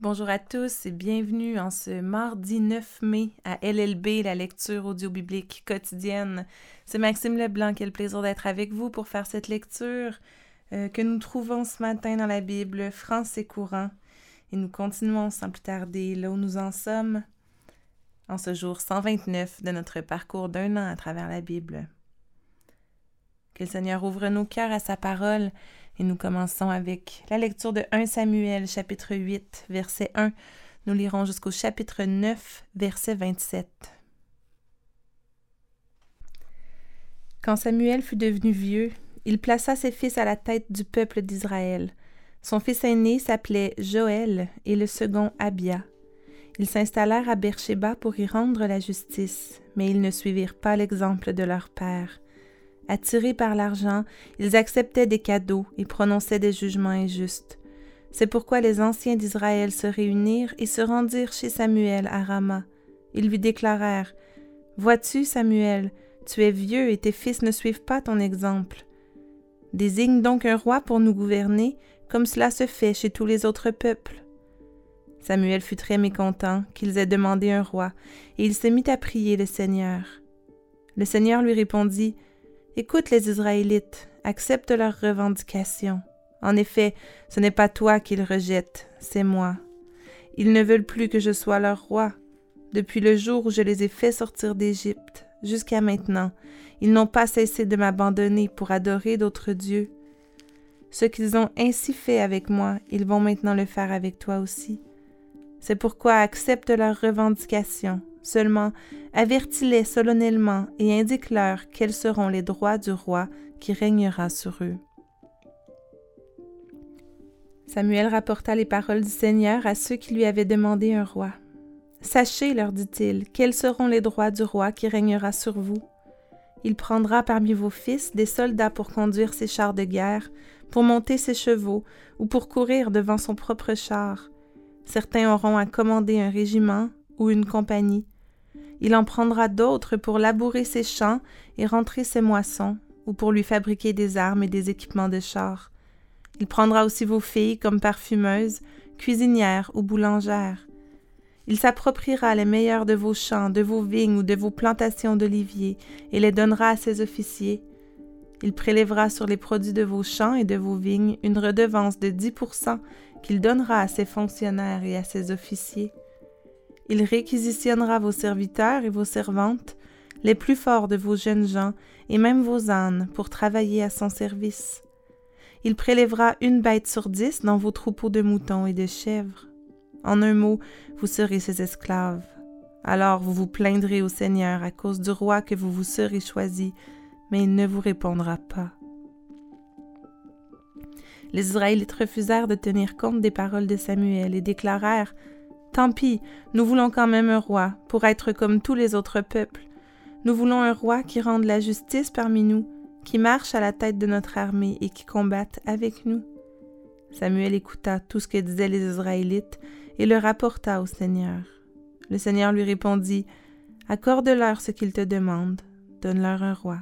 Bonjour à tous et bienvenue en ce mardi 9 mai à LLB, la lecture audio-biblique quotidienne. C'est Maxime Leblanc le plaisir d'être avec vous pour faire cette lecture euh, que nous trouvons ce matin dans la Bible français courant. Et nous continuons sans plus tarder là où nous en sommes en ce jour 129 de notre parcours d'un an à travers la Bible. Que le Seigneur ouvre nos cœurs à sa parole et nous commençons avec la lecture de 1 Samuel chapitre 8 verset 1. Nous lirons jusqu'au chapitre 9 verset 27. Quand Samuel fut devenu vieux, il plaça ses fils à la tête du peuple d'Israël. Son fils aîné s'appelait Joël et le second Abia. Ils s'installèrent à Beersheba pour y rendre la justice, mais ils ne suivirent pas l'exemple de leur père. Attirés par l'argent, ils acceptaient des cadeaux et prononçaient des jugements injustes. C'est pourquoi les anciens d'Israël se réunirent et se rendirent chez Samuel à Rama. Ils lui déclarèrent Vois-tu, Samuel, tu es vieux et tes fils ne suivent pas ton exemple. Désigne donc un roi pour nous gouverner, comme cela se fait chez tous les autres peuples. Samuel fut très mécontent qu'ils aient demandé un roi, et il se mit à prier le Seigneur. Le Seigneur lui répondit Écoute les Israélites, accepte leurs revendications. En effet, ce n'est pas toi qu'ils rejettent, c'est moi. Ils ne veulent plus que je sois leur roi. Depuis le jour où je les ai fait sortir d'Égypte jusqu'à maintenant, ils n'ont pas cessé de m'abandonner pour adorer d'autres dieux. Ce qu'ils ont ainsi fait avec moi, ils vont maintenant le faire avec toi aussi. C'est pourquoi accepte leurs revendications Seulement, avertis-les solennellement et indique-leur quels seront les droits du roi qui régnera sur eux. Samuel rapporta les paroles du Seigneur à ceux qui lui avaient demandé un roi. Sachez, leur dit-il, quels seront les droits du roi qui régnera sur vous. Il prendra parmi vos fils des soldats pour conduire ses chars de guerre, pour monter ses chevaux ou pour courir devant son propre char. Certains auront à commander un régiment ou une compagnie, il en prendra d'autres pour labourer ses champs et rentrer ses moissons, ou pour lui fabriquer des armes et des équipements de chars. Il prendra aussi vos filles comme parfumeuses, cuisinières ou boulangères. Il s'appropriera les meilleurs de vos champs, de vos vignes ou de vos plantations d'oliviers, et les donnera à ses officiers. Il prélèvera sur les produits de vos champs et de vos vignes une redevance de dix pour cent qu'il donnera à ses fonctionnaires et à ses officiers. Il réquisitionnera vos serviteurs et vos servantes, les plus forts de vos jeunes gens, et même vos ânes, pour travailler à son service. Il prélèvera une bête sur dix dans vos troupeaux de moutons et de chèvres. En un mot, vous serez ses esclaves. Alors vous vous plaindrez au Seigneur à cause du roi que vous vous serez choisi, mais il ne vous répondra pas. Les Israélites refusèrent de tenir compte des paroles de Samuel et déclarèrent Tant pis, nous voulons quand même un roi, pour être comme tous les autres peuples. Nous voulons un roi qui rende la justice parmi nous, qui marche à la tête de notre armée et qui combatte avec nous. Samuel écouta tout ce que disaient les Israélites et le rapporta au Seigneur. Le Seigneur lui répondit Accorde-leur ce qu'ils te demandent, donne-leur un roi.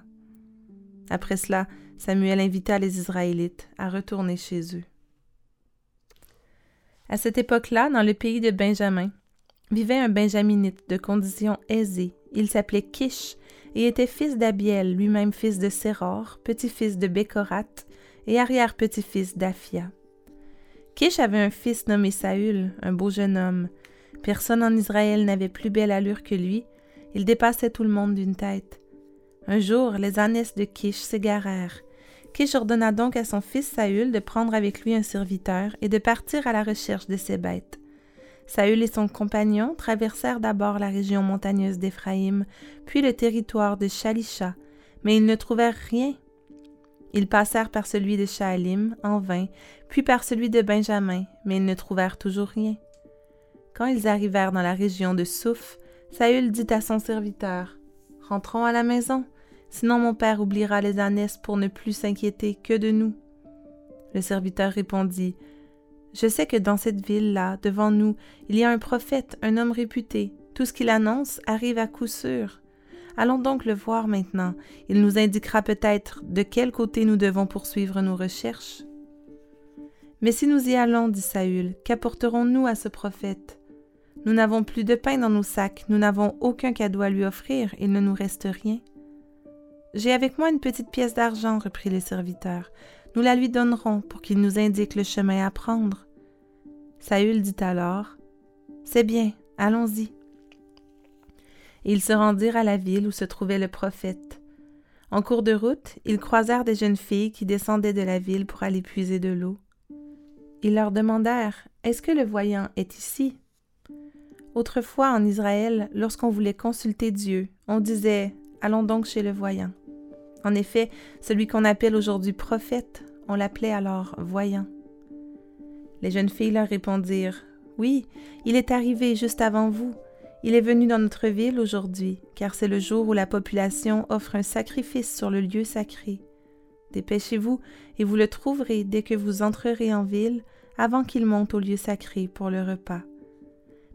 Après cela, Samuel invita les Israélites à retourner chez eux. À cette époque-là, dans le pays de Benjamin, vivait un benjaminite de condition aisée. Il s'appelait Kish et était fils d'Abiel, lui-même fils de Séror, petit-fils de Bécorat et arrière-petit-fils d'Aphia. Kish avait un fils nommé Saül, un beau jeune homme. Personne en Israël n'avait plus belle allure que lui. Il dépassait tout le monde d'une tête. Un jour, les ânesses de Kish s'égarèrent Kish ordonna donc à son fils Saül de prendre avec lui un serviteur et de partir à la recherche de ses bêtes. Saül et son compagnon traversèrent d'abord la région montagneuse d'Éphraïm, puis le territoire de Shalisha, mais ils ne trouvèrent rien. Ils passèrent par celui de Shaalim en vain, puis par celui de Benjamin, mais ils ne trouvèrent toujours rien. Quand ils arrivèrent dans la région de Souf, Saül dit à son serviteur Rentrons à la maison. Sinon mon père oubliera les ânesses pour ne plus s'inquiéter que de nous. Le serviteur répondit Je sais que dans cette ville-là, devant nous, il y a un prophète, un homme réputé. Tout ce qu'il annonce arrive à coup sûr. Allons donc le voir maintenant. Il nous indiquera peut-être de quel côté nous devons poursuivre nos recherches. Mais si nous y allons, dit Saül, qu'apporterons-nous à ce prophète? Nous n'avons plus de pain dans nos sacs, nous n'avons aucun cadeau à lui offrir, il ne nous reste rien. J'ai avec moi une petite pièce d'argent, reprit le serviteur. Nous la lui donnerons pour qu'il nous indique le chemin à prendre. Saül dit alors C'est bien, allons-y. Ils se rendirent à la ville où se trouvait le prophète. En cours de route, ils croisèrent des jeunes filles qui descendaient de la ville pour aller puiser de l'eau. Ils leur demandèrent Est-ce que le voyant est ici? Autrefois en Israël, lorsqu'on voulait consulter Dieu, on disait Allons donc chez le voyant. En effet, celui qu'on appelle aujourd'hui prophète, on l'appelait alors voyant. Les jeunes filles leur répondirent Oui, il est arrivé juste avant vous. Il est venu dans notre ville aujourd'hui, car c'est le jour où la population offre un sacrifice sur le lieu sacré. Dépêchez-vous, et vous le trouverez dès que vous entrerez en ville, avant qu'il monte au lieu sacré pour le repas.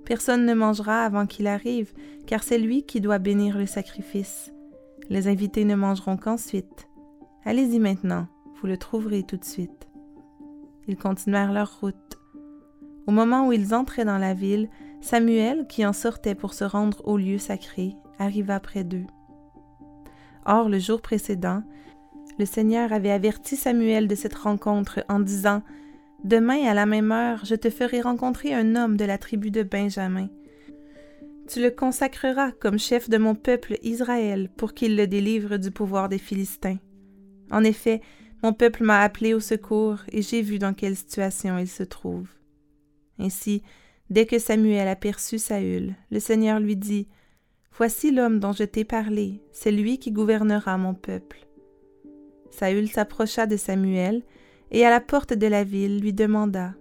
Personne ne mangera avant qu'il arrive, car c'est lui qui doit bénir le sacrifice. Les invités ne mangeront qu'ensuite. Allez-y maintenant, vous le trouverez tout de suite. Ils continuèrent leur route. Au moment où ils entraient dans la ville, Samuel, qui en sortait pour se rendre au lieu sacré, arriva près d'eux. Or, le jour précédent, le Seigneur avait averti Samuel de cette rencontre en disant Demain à la même heure, je te ferai rencontrer un homme de la tribu de Benjamin. Tu le consacreras comme chef de mon peuple Israël pour qu'il le délivre du pouvoir des Philistins. En effet, mon peuple m'a appelé au secours et j'ai vu dans quelle situation il se trouve. Ainsi, dès que Samuel aperçut Saül, le Seigneur lui dit Voici l'homme dont je t'ai parlé, c'est lui qui gouvernera mon peuple. Saül s'approcha de Samuel et à la porte de la ville lui demanda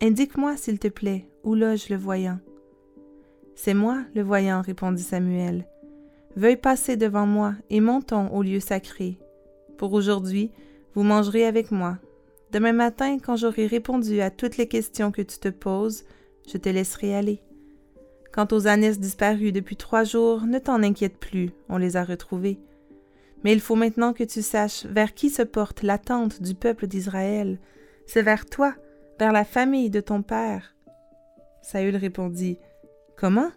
Indique-moi, s'il te plaît, où loge le voyant. C'est moi, le voyant, répondit Samuel. Veuille passer devant moi et montons au lieu sacré. Pour aujourd'hui, vous mangerez avec moi. Demain matin, quand j'aurai répondu à toutes les questions que tu te poses, je te laisserai aller. Quant aux ânesses disparues depuis trois jours, ne t'en inquiète plus, on les a retrouvées. Mais il faut maintenant que tu saches vers qui se porte l'attente du peuple d'Israël. C'est vers toi, vers la famille de ton père. Saül répondit Comment?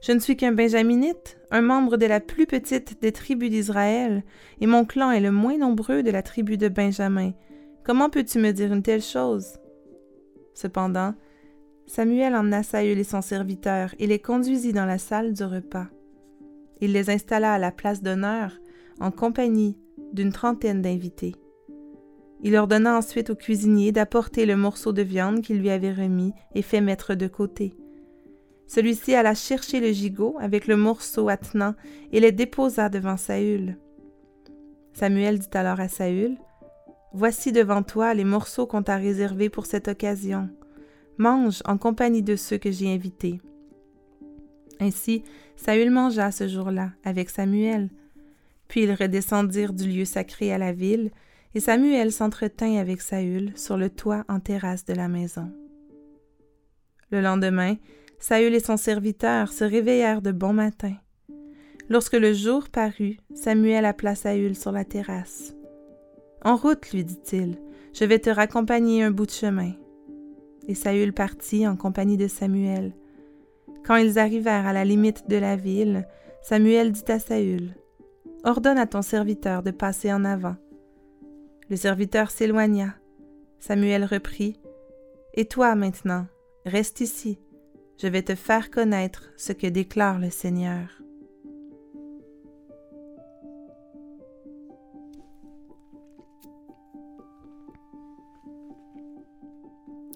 Je ne suis qu'un benjaminite, un membre de la plus petite des tribus d'Israël, et mon clan est le moins nombreux de la tribu de Benjamin. Comment peux-tu me dire une telle chose? Cependant, Samuel emmena Saül et son serviteur et les conduisit dans la salle du repas. Il les installa à la place d'honneur en compagnie d'une trentaine d'invités. Il ordonna ensuite au cuisinier d'apporter le morceau de viande qu'il lui avait remis et fait mettre de côté. Celui-ci alla chercher le gigot avec le morceau attenant et le déposa devant Saül. Samuel dit alors à Saül Voici devant toi les morceaux qu'on t'a réservés pour cette occasion. Mange en compagnie de ceux que j'ai invités. Ainsi, Saül mangea ce jour-là avec Samuel. Puis ils redescendirent du lieu sacré à la ville, et Samuel s'entretint avec Saül sur le toit en terrasse de la maison. Le lendemain, Saül et son serviteur se réveillèrent de bon matin. Lorsque le jour parut, Samuel appela Saül sur la terrasse. En route, lui dit-il, je vais te raccompagner un bout de chemin. Et Saül partit en compagnie de Samuel. Quand ils arrivèrent à la limite de la ville, Samuel dit à Saül Ordonne à ton serviteur de passer en avant. Le serviteur s'éloigna. Samuel reprit Et toi maintenant, reste ici je vais te faire connaître ce que déclare le Seigneur.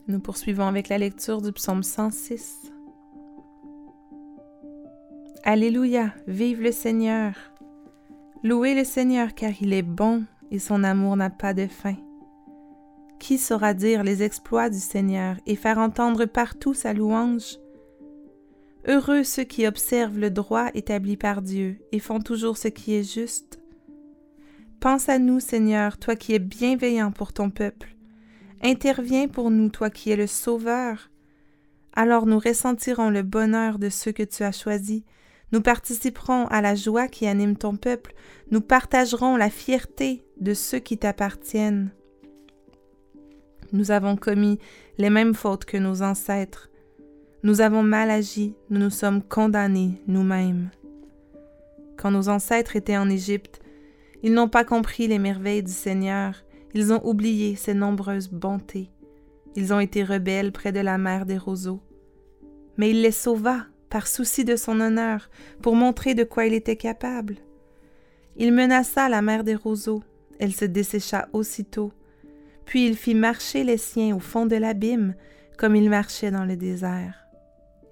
Nous poursuivons avec la lecture du psaume 106. Alléluia, vive le Seigneur. Louez le Seigneur car il est bon et son amour n'a pas de fin. Qui saura dire les exploits du Seigneur et faire entendre partout sa louange? Heureux ceux qui observent le droit établi par Dieu et font toujours ce qui est juste. Pense à nous, Seigneur, toi qui es bienveillant pour ton peuple. Interviens pour nous, toi qui es le Sauveur. Alors nous ressentirons le bonheur de ceux que tu as choisis. Nous participerons à la joie qui anime ton peuple. Nous partagerons la fierté de ceux qui t'appartiennent. Nous avons commis les mêmes fautes que nos ancêtres. Nous avons mal agi, nous nous sommes condamnés nous-mêmes. Quand nos ancêtres étaient en Égypte, ils n'ont pas compris les merveilles du Seigneur, ils ont oublié ses nombreuses bontés. Ils ont été rebelles près de la mer des roseaux. Mais il les sauva par souci de son honneur, pour montrer de quoi il était capable. Il menaça la mer des roseaux, elle se dessécha aussitôt, puis il fit marcher les siens au fond de l'abîme, comme il marchait dans le désert.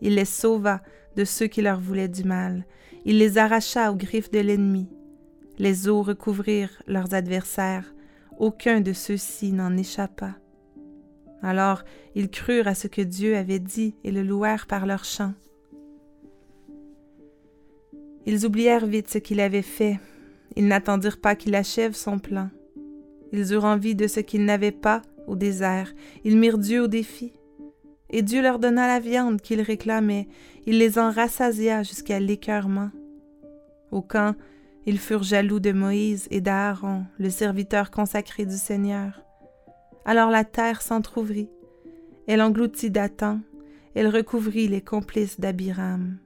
Il les sauva de ceux qui leur voulaient du mal, il les arracha aux griffes de l'ennemi. Les eaux recouvrirent leurs adversaires, aucun de ceux-ci n'en échappa. Alors ils crurent à ce que Dieu avait dit et le louèrent par leurs chants. Ils oublièrent vite ce qu'il avait fait, ils n'attendirent pas qu'il achève son plan. Ils eurent envie de ce qu'ils n'avaient pas au désert. Ils mirent Dieu au défi. Et Dieu leur donna la viande qu'ils réclamaient. Il les en rassasia jusqu'à l'écœurement. Au camp, ils furent jaloux de Moïse et d'Aaron, le serviteur consacré du Seigneur. Alors la terre s'entr'ouvrit. Elle engloutit Dathan. Elle recouvrit les complices d'Abiram.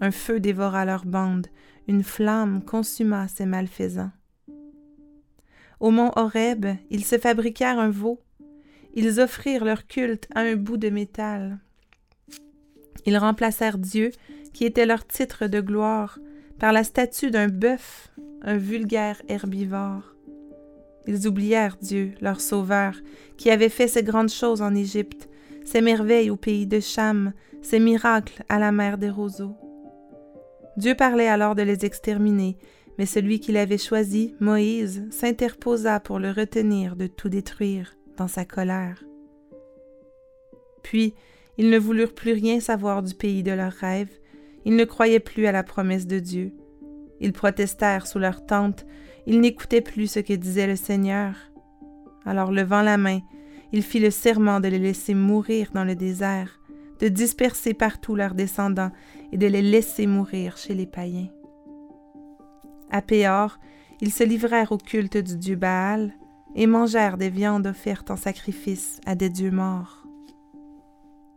Un feu dévora leur bande, une flamme consuma ces malfaisants. Au mont Horeb, ils se fabriquèrent un veau. Ils offrirent leur culte à un bout de métal. Ils remplacèrent Dieu, qui était leur titre de gloire, par la statue d'un bœuf, un vulgaire herbivore. Ils oublièrent Dieu, leur Sauveur, qui avait fait ces grandes choses en Égypte, ces merveilles au pays de Cham, ces miracles à la mer des roseaux. Dieu parlait alors de les exterminer, mais celui qu'il avait choisi, Moïse, s'interposa pour le retenir de tout détruire sa colère. Puis, ils ne voulurent plus rien savoir du pays de leurs rêves, ils ne croyaient plus à la promesse de Dieu. Ils protestèrent sous leur tente, ils n'écoutaient plus ce que disait le Seigneur. Alors levant la main, il fit le serment de les laisser mourir dans le désert, de disperser partout leurs descendants et de les laisser mourir chez les païens. À Péor, ils se livrèrent au culte du dieu Baal et mangèrent des viandes offertes en sacrifice à des dieux morts.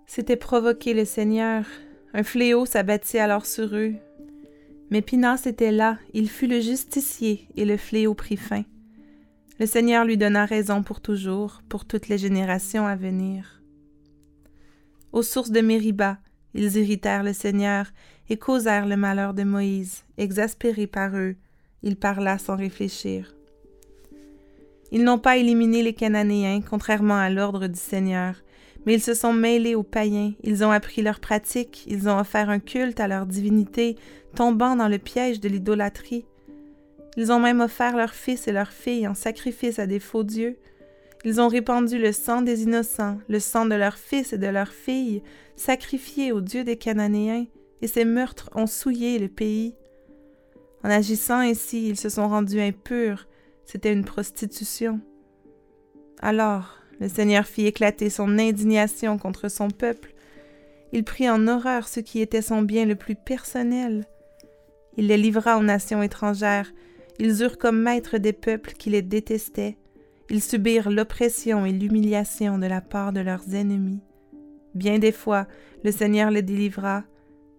C'était provoquer le Seigneur. Un fléau s'abattit alors sur eux. Mais Pinas était là, il fut le justicier, et le fléau prit fin. Le Seigneur lui donna raison pour toujours, pour toutes les générations à venir. Aux sources de Mériba, ils irritèrent le Seigneur et causèrent le malheur de Moïse. Exaspéré par eux, il parla sans réfléchir. Ils n'ont pas éliminé les Cananéens, contrairement à l'ordre du Seigneur, mais ils se sont mêlés aux païens, ils ont appris leurs pratiques, ils ont offert un culte à leur divinité, tombant dans le piège de l'idolâtrie. Ils ont même offert leurs fils et leurs filles en sacrifice à des faux dieux. Ils ont répandu le sang des innocents, le sang de leurs fils et de leurs filles, sacrifiés aux dieux des Cananéens, et ces meurtres ont souillé le pays. En agissant ainsi, ils se sont rendus impurs, c'était une prostitution. Alors, le Seigneur fit éclater son indignation contre son peuple. Il prit en horreur ce qui était son bien le plus personnel. Il les livra aux nations étrangères. Ils eurent comme maîtres des peuples qui les détestaient. Ils subirent l'oppression et l'humiliation de la part de leurs ennemis. Bien des fois, le Seigneur les délivra,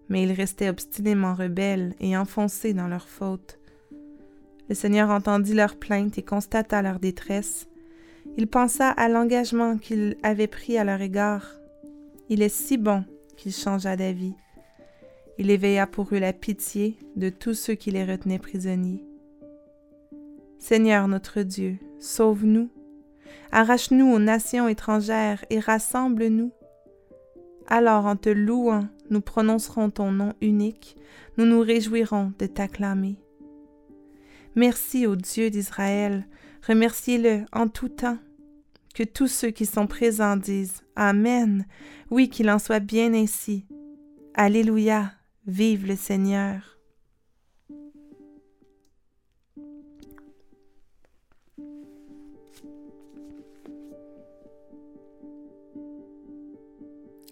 mais ils restaient obstinément rebelles et enfoncés dans leurs fautes. Le Seigneur entendit leurs plaintes et constata leur détresse. Il pensa à l'engagement qu'il avait pris à leur égard. Il est si bon qu'il changea d'avis. Il éveilla pour eux la pitié de tous ceux qui les retenaient prisonniers. Seigneur notre Dieu, sauve-nous, arrache-nous aux nations étrangères et rassemble-nous. Alors en te louant, nous prononcerons ton nom unique, nous nous réjouirons de t'acclamer. Merci au Dieu d'Israël, remerciez-le en tout temps. Que tous ceux qui sont présents disent Amen, oui qu'il en soit bien ainsi. Alléluia, vive le Seigneur.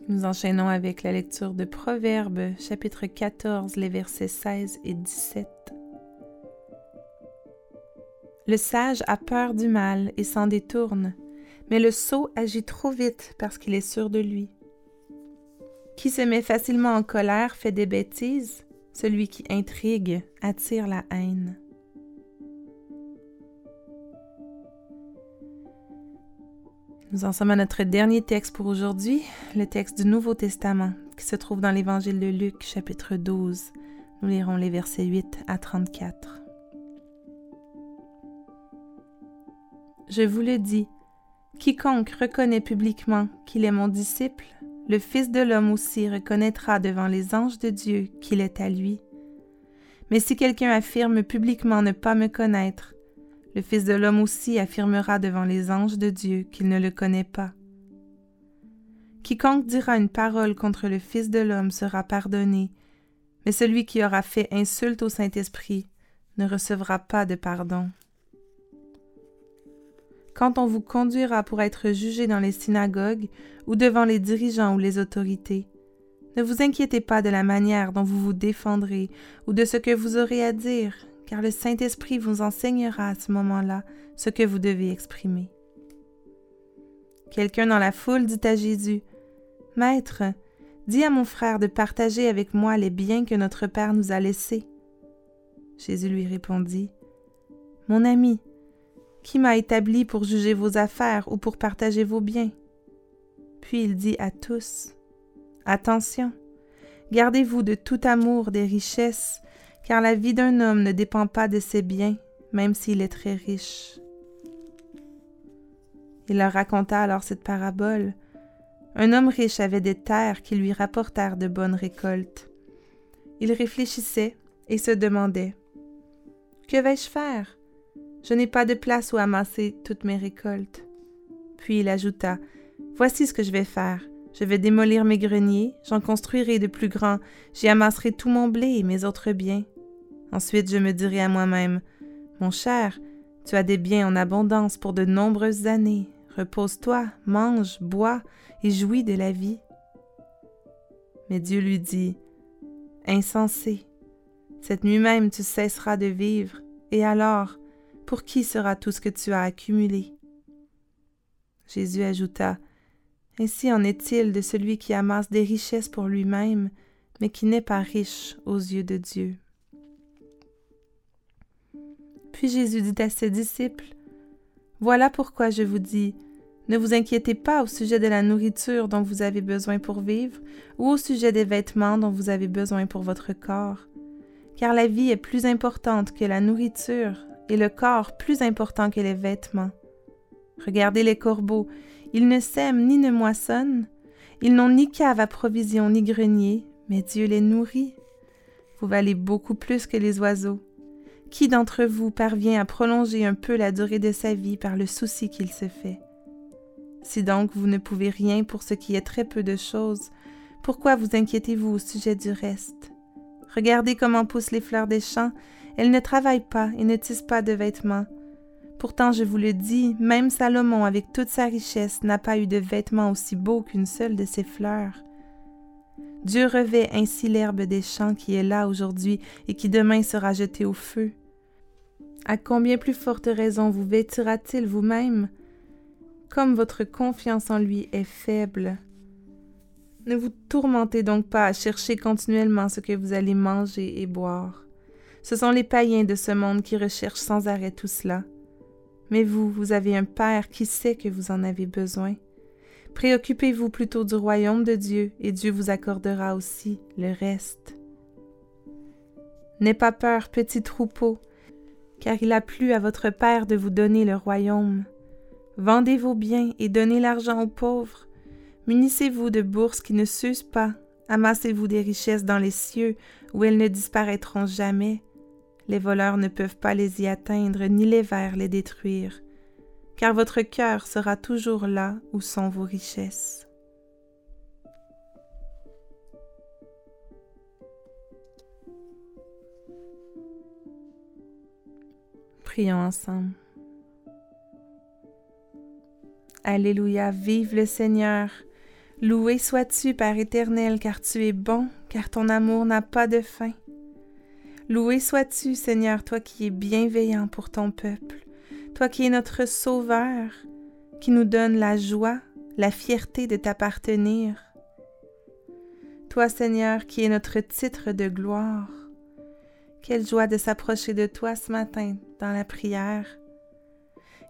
Nous enchaînons avec la lecture de Proverbes chapitre 14, les versets 16 et 17. Le sage a peur du mal et s'en détourne, mais le sot agit trop vite parce qu'il est sûr de lui. Qui se met facilement en colère fait des bêtises, celui qui intrigue attire la haine. Nous en sommes à notre dernier texte pour aujourd'hui, le texte du Nouveau Testament, qui se trouve dans l'Évangile de Luc, chapitre 12. Nous lirons les versets 8 à 34. Je vous le dis, quiconque reconnaît publiquement qu'il est mon disciple, le Fils de l'homme aussi reconnaîtra devant les anges de Dieu qu'il est à lui. Mais si quelqu'un affirme publiquement ne pas me connaître, le Fils de l'homme aussi affirmera devant les anges de Dieu qu'il ne le connaît pas. Quiconque dira une parole contre le Fils de l'homme sera pardonné, mais celui qui aura fait insulte au Saint-Esprit ne recevra pas de pardon. Quand on vous conduira pour être jugé dans les synagogues ou devant les dirigeants ou les autorités, ne vous inquiétez pas de la manière dont vous vous défendrez ou de ce que vous aurez à dire, car le Saint-Esprit vous enseignera à ce moment-là ce que vous devez exprimer. Quelqu'un dans la foule dit à Jésus, Maître, dis à mon frère de partager avec moi les biens que notre Père nous a laissés. Jésus lui répondit, Mon ami, qui m'a établi pour juger vos affaires ou pour partager vos biens? Puis il dit à tous, Attention, gardez-vous de tout amour des richesses car la vie d'un homme ne dépend pas de ses biens, même s'il est très riche. Il leur raconta alors cette parabole. Un homme riche avait des terres qui lui rapportèrent de bonnes récoltes. Il réfléchissait et se demandait Que vais-je faire? Je n'ai pas de place où amasser toutes mes récoltes. Puis il ajouta Voici ce que je vais faire. Je vais démolir mes greniers, j'en construirai de plus grands, j'y amasserai tout mon blé et mes autres biens. Ensuite je me dirai à moi-même, Mon cher, tu as des biens en abondance pour de nombreuses années, repose-toi, mange, bois et jouis de la vie. Mais Dieu lui dit, Insensé, cette nuit même tu cesseras de vivre, et alors, pour qui sera tout ce que tu as accumulé? Jésus ajouta, ainsi en est-il de celui qui amasse des richesses pour lui-même, mais qui n'est pas riche aux yeux de Dieu. Puis Jésus dit à ses disciples, Voilà pourquoi je vous dis, ne vous inquiétez pas au sujet de la nourriture dont vous avez besoin pour vivre, ou au sujet des vêtements dont vous avez besoin pour votre corps, car la vie est plus importante que la nourriture, et le corps plus important que les vêtements. Regardez les corbeaux, ils ne sèment ni ne moissonnent. Ils n'ont ni cave à provision ni grenier, mais Dieu les nourrit. Vous valez beaucoup plus que les oiseaux. Qui d'entre vous parvient à prolonger un peu la durée de sa vie par le souci qu'il se fait? Si donc vous ne pouvez rien pour ce qui est très peu de choses, pourquoi vous inquiétez-vous au sujet du reste? Regardez comment poussent les fleurs des champs, elles ne travaillent pas et ne tissent pas de vêtements. Pourtant, je vous le dis, même Salomon, avec toute sa richesse, n'a pas eu de vêtements aussi beaux qu'une seule de ses fleurs. Dieu revêt ainsi l'herbe des champs qui est là aujourd'hui et qui demain sera jetée au feu. À combien plus forte raison vous vêtira-t-il vous-même? Comme votre confiance en lui est faible. Ne vous tourmentez donc pas à chercher continuellement ce que vous allez manger et boire. Ce sont les païens de ce monde qui recherchent sans arrêt tout cela. Mais vous, vous avez un Père qui sait que vous en avez besoin. Préoccupez-vous plutôt du royaume de Dieu et Dieu vous accordera aussi le reste. N'aie pas peur, petit troupeau, car il a plu à votre Père de vous donner le royaume. Vendez vos biens et donnez l'argent aux pauvres. Munissez-vous de bourses qui ne s'usent pas. Amassez-vous des richesses dans les cieux où elles ne disparaîtront jamais les voleurs ne peuvent pas les y atteindre, ni les vers les détruire, car votre cœur sera toujours là où sont vos richesses. Prions ensemble. Alléluia, vive le Seigneur. Loué sois-tu, Père éternel, car tu es bon, car ton amour n'a pas de fin. Loué sois-tu, Seigneur, toi qui es bienveillant pour ton peuple, toi qui es notre Sauveur, qui nous donne la joie, la fierté de t'appartenir. Toi, Seigneur, qui es notre titre de gloire. Quelle joie de s'approcher de toi ce matin dans la prière.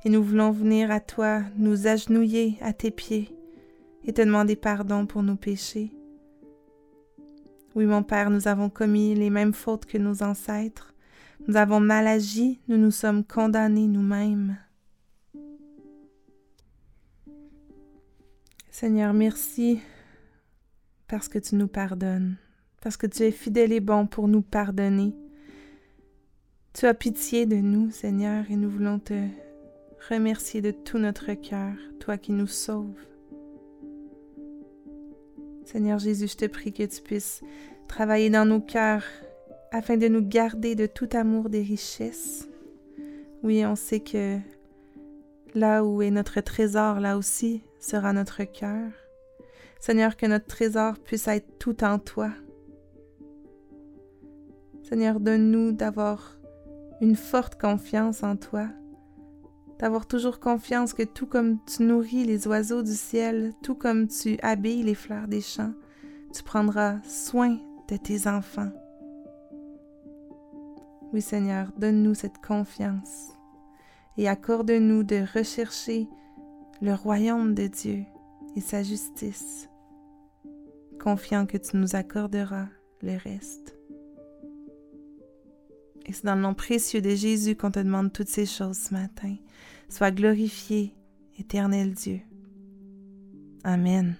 Et nous voulons venir à toi, nous agenouiller à tes pieds et te demander pardon pour nos péchés. Oui, mon Père, nous avons commis les mêmes fautes que nos ancêtres. Nous avons mal agi, nous nous sommes condamnés nous-mêmes. Seigneur, merci parce que tu nous pardonnes, parce que tu es fidèle et bon pour nous pardonner. Tu as pitié de nous, Seigneur, et nous voulons te remercier de tout notre cœur, toi qui nous sauves. Seigneur Jésus, je te prie que tu puisses travailler dans nos cœurs afin de nous garder de tout amour des richesses. Oui, on sait que là où est notre trésor, là aussi sera notre cœur. Seigneur, que notre trésor puisse être tout en toi. Seigneur, donne-nous d'avoir une forte confiance en toi, d'avoir toujours confiance que tout comme tu nourris les oiseaux du ciel, tout comme tu habilles les fleurs des champs, tu prendras soin de tes enfants. Oui Seigneur, donne-nous cette confiance et accorde-nous de rechercher le royaume de Dieu et sa justice, confiant que tu nous accorderas le reste. Et c'est dans le nom précieux de Jésus qu'on te demande toutes ces choses ce matin. Sois glorifié, éternel Dieu. Amen.